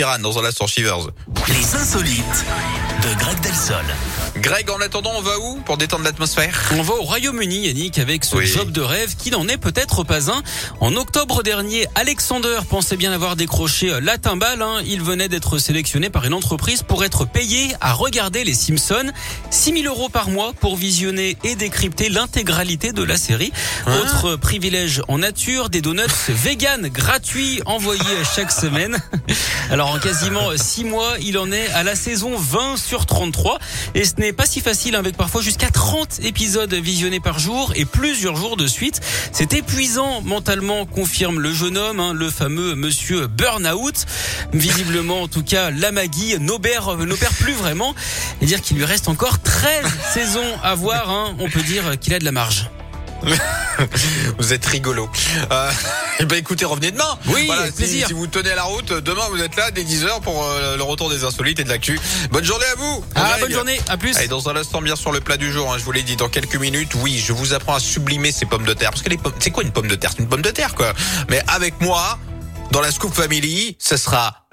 Sheeran dans un instant Shivers. Les insolites de Greg Delsol. Greg, en attendant, on va où pour détendre l'atmosphère? On va au Royaume-Uni, Yannick, avec ce Oui. job de rêve qui n'en est peut-être pas un. En octobre dernier, Alexander pensait bien avoir décroché la timbale. hein. Il venait d'être sélectionné par une entreprise pour être payé à regarder les Simpsons. 6 000 euros par mois pour visionner et décrypter l'intégralité de la série. Autre privilège en nature, des donuts vegan gratuits envoyés chaque semaine. Alors en quasiment 6 mois, il en est à la saison 20 sur 33. Et ce n'est pas si facile avec parfois jusqu'à 30 épisodes visionnés par jour et plusieurs jours de suite. C'est épuisant mentalement, confirme le jeune homme, hein, le fameux monsieur Burnout. Visiblement, en tout cas, la Maggie n'opère n'opère plus vraiment. Et dire qu'il lui reste encore 13 saisons à voir. hein. On peut dire qu'il a de la marge. Vous êtes rigolo. Euh, eh ben écoutez, revenez demain. Oui, Voilà, avec si, plaisir. si vous tenez la route, demain vous êtes là dès 10h pour euh, le retour des insolites et de l'actu. Bonne journée à vous. Ah, bonne journée. À plus. Allez, dans un instant, bien sur le plat du jour, hein, je vous l'ai dit, dans quelques minutes, oui, je vous apprends à sublimer ces pommes de terre. Parce que les pommes, c'est quoi une pomme de terre? C'est une pomme de terre, quoi. Mais avec moi, dans la Scoop Family, ce sera